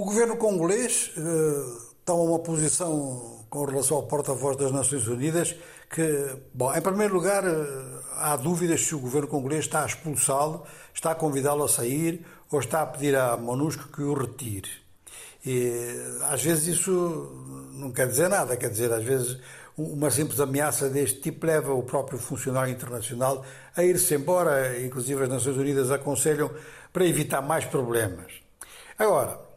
O governo congolês uh, toma uma posição com relação ao porta-voz das Nações Unidas que, bom, em primeiro lugar, uh, há dúvidas se o governo congolês está a expulsá-lo, está a convidá-lo a sair ou está a pedir à MONUSCO que o retire. E às vezes isso não quer dizer nada, quer dizer, às vezes uma simples ameaça deste tipo leva o próprio funcionário internacional a ir-se embora, inclusive as Nações Unidas aconselham para evitar mais problemas. Agora,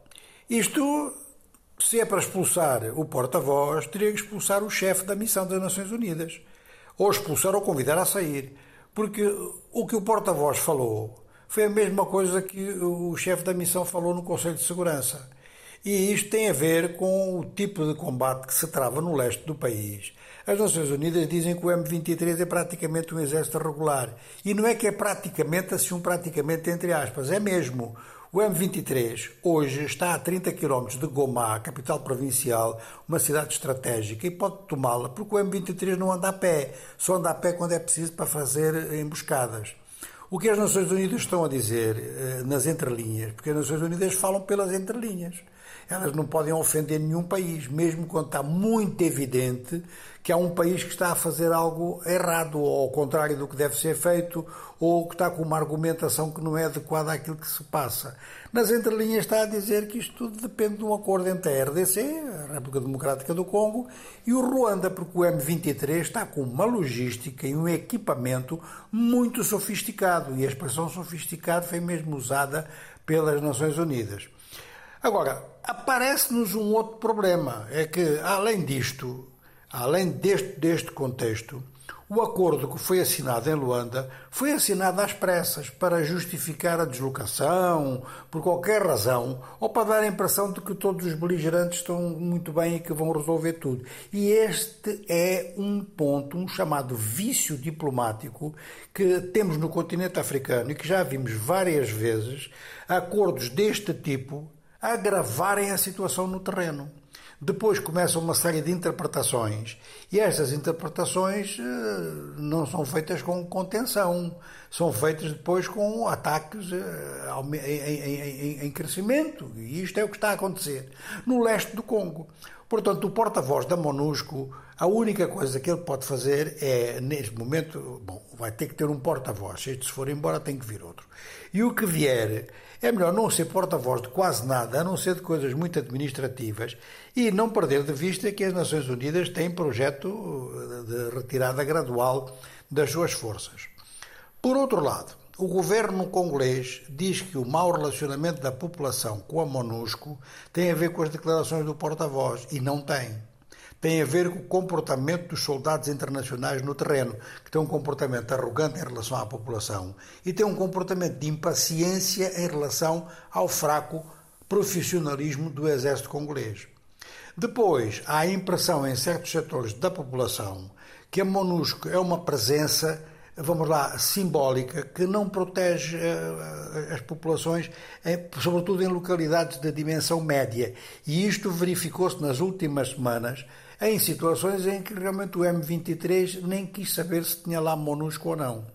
isto, se é para expulsar o porta-voz, teria que expulsar o chefe da missão das Nações Unidas. Ou expulsar ou convidar a sair. Porque o que o porta-voz falou foi a mesma coisa que o chefe da missão falou no Conselho de Segurança. E isto tem a ver com o tipo de combate que se trava no leste do país. As Nações Unidas dizem que o M23 é praticamente um exército regular. E não é que é praticamente assim, um praticamente entre aspas, é mesmo. O M23 hoje está a 30 km de Goma, capital provincial, uma cidade estratégica, e pode tomá-la porque o M23 não anda a pé, só anda a pé quando é preciso para fazer emboscadas. O que as Nações Unidas estão a dizer eh, nas entrelinhas, porque as Nações Unidas falam pelas entrelinhas. Elas não podem ofender nenhum país, mesmo quando está muito evidente que há um país que está a fazer algo errado, ou ao contrário do que deve ser feito, ou que está com uma argumentação que não é adequada àquilo que se passa. Nas entrelinhas está a dizer que isto tudo depende de um acordo entre a RDC, a República Democrática do Congo, e o Ruanda, porque o M23 está com uma logística e um equipamento muito sofisticado, e a expressão sofisticado foi mesmo usada pelas Nações Unidas. Agora, aparece-nos um outro problema, é que, além disto, Além deste, deste contexto, o acordo que foi assinado em Luanda foi assinado às pressas para justificar a deslocação, por qualquer razão, ou para dar a impressão de que todos os beligerantes estão muito bem e que vão resolver tudo. E este é um ponto, um chamado vício diplomático que temos no continente africano e que já vimos várias vezes acordos deste tipo agravarem a situação no terreno. Depois começa uma série de interpretações e estas interpretações eh, não são feitas com contenção, são feitas depois com ataques eh, em, crescimento e isto é o que está a acontecer no leste do Congo. Portanto, o porta-voz da MONUSCO, a única coisa que ele pode fazer é, neste momento, bom, vai ter que ter um porta-voz. Este se for embora, tem que vir outro. E o que vier é melhor não ser porta-voz de quase nada, a não ser de coisas muito administrativas, e não perder de vista que as Nações Unidas têm projeto de retirada gradual das suas forças. Por outro lado, o governo congolês diz que o mau relacionamento da população com a MONUSCO tem a ver com as declarações do porta-voz, e não tem tem a ver com o comportamento dos soldados internacionais no terreno, que têm um comportamento arrogante em relação à população e têm um comportamento de impaciência em relação ao fraco profissionalismo do exército congolês. Depois, há a impressão em certos setores da população que a MONUSCO é uma presença vamos lá, simbólica, que não protege uh, as populações, eh, sobretudo em localidades de dimensão média. E isto verificou-se nas últimas semanas em situações em que realmente o M23 nem quis saber se tinha lá MONUSCO ou não.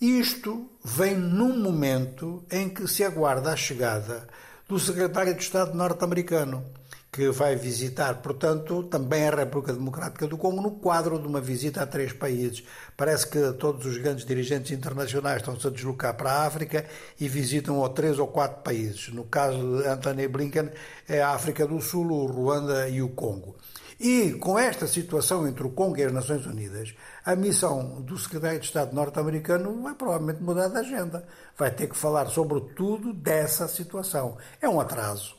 Isto vem num momento em que se aguarda a chegada do secretário de Estado norte-americano, que vai visitar, portanto, também a República Democrática do Congo no quadro de uma visita a três países. Parece que todos os grandes dirigentes internacionais estão-se a deslocar para a África e visitam ou três ou quatro países. No caso de Anthony Blinken, é a África do Sul, o Ruanda e o Congo. E com esta situação entre o Congo e as Nações Unidas, a missão do secretário de Estado norte-americano vai provavelmente mudar de agenda. Vai ter que falar sobre tudo dessa situação. É um atraso.